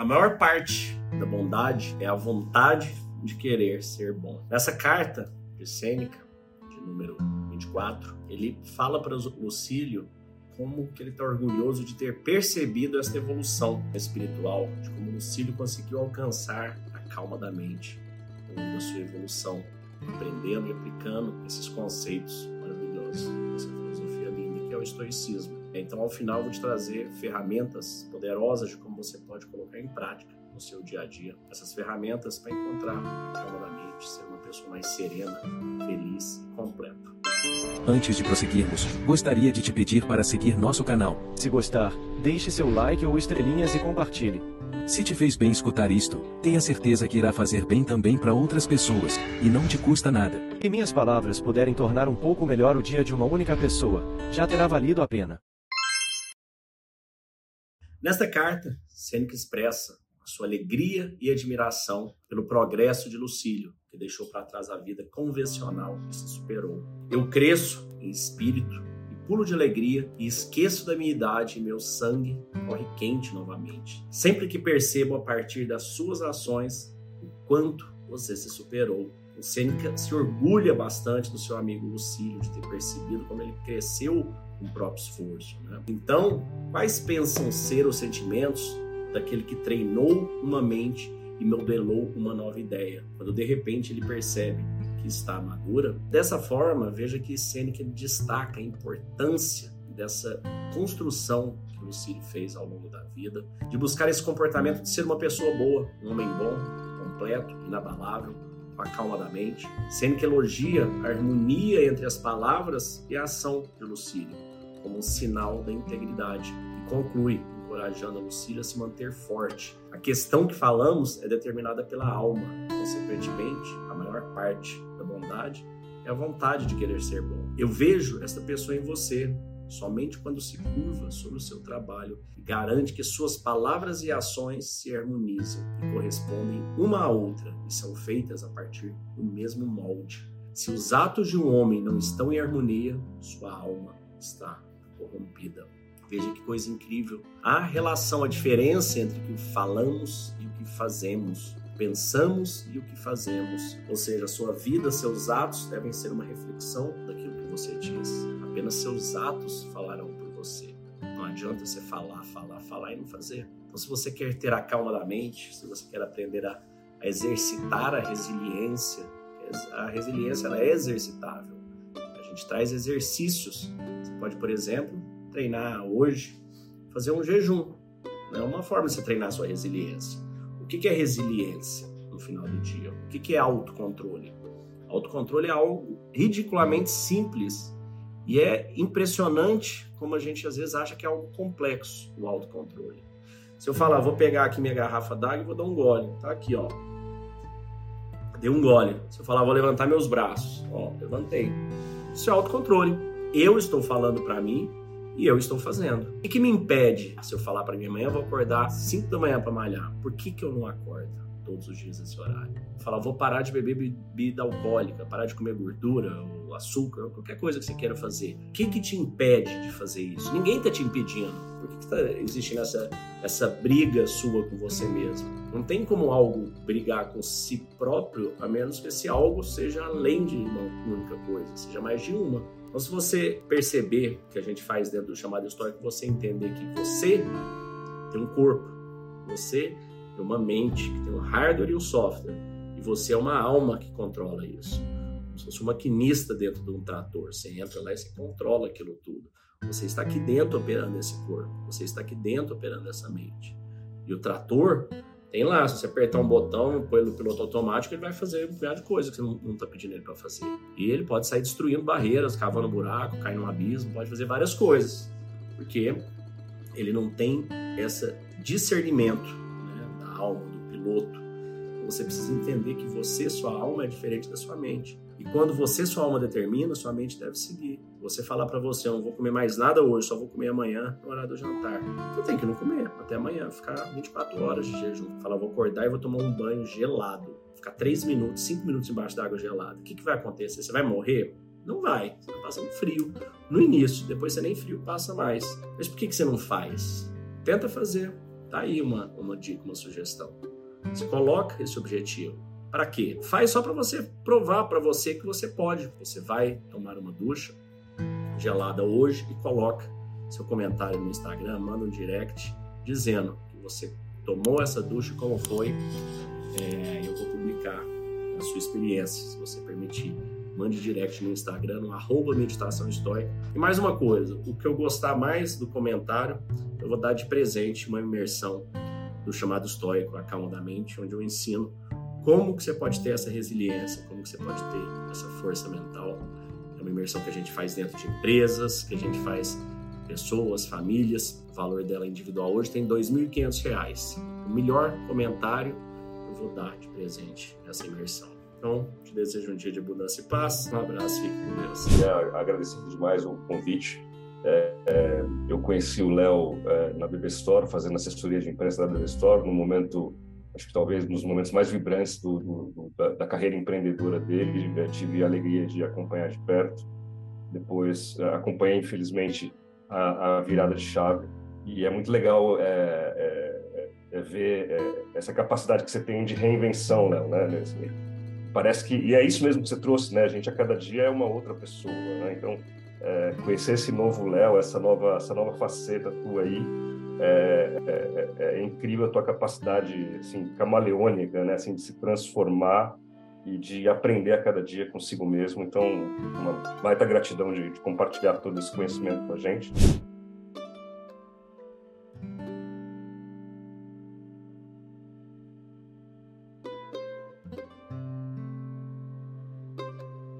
A maior parte da bondade é a vontade de querer ser bom. Nessa carta de Sêneca, de número 24, ele fala para Lucílio como que ele está orgulhoso de ter percebido esta evolução espiritual, de como Lucílio conseguiu alcançar a calma da mente ao longo da sua evolução, aprendendo e aplicando esses conceitos maravilhosos, essa filosofia linda que é o estoicismo. Então, ao final, eu vou te trazer ferramentas poderosas de como você pode colocar em prática no seu dia a dia essas ferramentas para encontrar a calma da mente, ser uma pessoa mais serena, feliz e completa. Antes de prosseguirmos, gostaria de te pedir para seguir nosso canal. Se gostar, deixe seu like ou estrelinhas e compartilhe. Se te fez bem escutar isto, tenha certeza que irá fazer bem também para outras pessoas, e não te custa nada. E minhas palavras puderem tornar um pouco melhor o dia de uma única pessoa, já terá valido a pena. Nesta carta, Sêneca expressa a sua alegria e admiração pelo progresso de Lucílio, que deixou para trás a vida convencional e se superou. Eu cresço em espírito e pulo de alegria e esqueço da minha idade e meu sangue corre quente novamente. Sempre que percebo a partir das suas ações o quanto você se superou. O Sêneca se orgulha bastante do seu amigo Lucílio de ter percebido como ele cresceu com o próprio esforço. Né? Então, quais pensam ser os sentimentos daquele que treinou uma mente e modelou uma nova ideia? Quando de repente ele percebe que está madura. Dessa forma, veja que Sêneca destaca a importância dessa construção que Lucílio fez ao longo da vida, de buscar esse comportamento de ser uma pessoa boa, um homem bom, completo, inabalável, com a. Sêneca elogia a harmonia entre as palavras e a ação de Lucílio como um sinal da integridade. E conclui, encorajando a Lucília a se manter forte. A questão que falamos é determinada pela alma. Consequentemente, a maior parte da bondade é a vontade de querer ser bom. Eu vejo esta pessoa em você. Somente quando se curva sobre o seu trabalho garante que suas palavras e ações se harmonizam e correspondem uma à outra e são feitas a partir do mesmo molde. Se os atos de um homem não estão em harmonia, sua alma está corrompida. Veja que coisa incrível. A relação, a diferença entre o que falamos e o que fazemos, pensamos e o que fazemos. Ou seja, a sua vida, seus atos devem ser uma reflexão daquilo que você diz. Apenas seus atos falarão por você. Não adianta você falar, falar, falar e não fazer. Então, se você quer ter a calma da mente, se você quer aprender a, a exercitar a resiliência, a resiliência ela é exercitável. A gente traz exercícios pode, por exemplo, treinar hoje, fazer um jejum. É uma forma de você treinar a sua resiliência. O que é resiliência no final do dia? O que é autocontrole? Autocontrole é algo ridiculamente simples e é impressionante como a gente às vezes acha que é algo complexo, o autocontrole. Se eu falar, vou pegar aqui minha garrafa d'água e vou dar um gole, tá aqui, ó. Dei um gole. Se eu falar, vou levantar meus braços, ó, levantei. Isso é autocontrole eu estou falando para mim e eu estou fazendo. O que me impede se eu falar para minha mãe, eu vou acordar 5 da manhã para malhar? Por que, que eu não acordo todos os dias nesse horário? Falar, vou parar de beber bebida alcoólica, parar de comer gordura ou açúcar, ou qualquer coisa que você queira fazer. O que, que te impede de fazer isso? Ninguém está te impedindo. Por que, está existindo essa, essa briga sua com você mesmo? Não tem como algo brigar com si próprio, a menos que esse algo seja além de uma única coisa, seja mais de uma. Então, se você perceber que a gente faz dentro do chamado histórico, você entender que você tem um corpo, você uma mente, que tem um hardware e um software, e você é uma alma que controla isso. Como se fosse um maquinista dentro de um trator. Você entra lá e você controla aquilo tudo. Você está aqui dentro operando esse corpo, você está aqui dentro operando essa mente. E o trator tem lá, se você apertar um botão, põe no piloto automático, ele vai fazer um milhar de coisas que você não está pedindo ele para fazer. E ele pode sair destruindo barreiras, cavando buraco, cair num abismo, pode fazer várias coisas. Porque ele não tem esse discernimento alma, do piloto. Então você precisa entender que você, sua alma, é diferente da sua mente. E quando você, sua alma, determina, sua mente deve seguir. Você falar para você, eu não vou comer mais nada hoje, só vou comer amanhã no horário do jantar. Você tem que não comer até amanhã, ficar 24 horas de jejum. Falar, vou acordar e vou tomar um banho gelado. Ficar 3 minutos, 5 minutos embaixo da água gelada. O que, que vai acontecer? Você vai morrer? Não vai. Você vai passando frio no início, depois você nem frio passa mais. Mas por que, que você não faz? Tenta fazer. Tá aí uma, uma dica, uma sugestão. Você coloca esse objetivo. Para quê? Faz só para você provar para você que você pode. Você vai tomar uma ducha gelada hoje e coloca seu comentário no Instagram, manda um direct dizendo que você tomou essa ducha, como foi. É, eu vou publicar a sua experiência, se você permitir. Mande direct no Instagram, no arroba meditação estoica. E mais uma coisa, o que eu gostar mais do comentário, eu vou dar de presente uma imersão do chamado estoico, Acalma da Mente, onde eu ensino como que você pode ter essa resiliência, como que você pode ter essa força mental. É uma imersão que a gente faz dentro de empresas, que a gente faz pessoas, famílias. O valor dela individual hoje tem R$ 2.500. O melhor comentário eu vou dar de presente nessa imersão. Então, te desejo um dia de abundância e paz. Um abraço, fique com Deus. É, agradecido demais o convite. É, é, eu conheci o Léo é, na BB Store, fazendo assessoria de imprensa da BB Store, no momento, acho que talvez nos momentos mais vibrantes do, do, da, da, carreira empreendedora dele. É, tive a alegria de acompanhar de perto. Depois é, acompanhei, infelizmente, a, a virada de chave. E é muito legal é, é, ver essa capacidade que você tem de reinvenção, Léo, né? Assim, parece que e é isso mesmo que você trouxe, né? A gente a cada dia é uma outra pessoa, né? Então é, conhecer esse novo Léo, essa nova essa nova faceta tua aí, é, é, é, incrível a tua capacidade assim camaleônica, né? Assim de se transformar e de aprender a cada dia consigo mesmo. Então, uma baita gratidão de, de compartilhar todo esse conhecimento com a gente.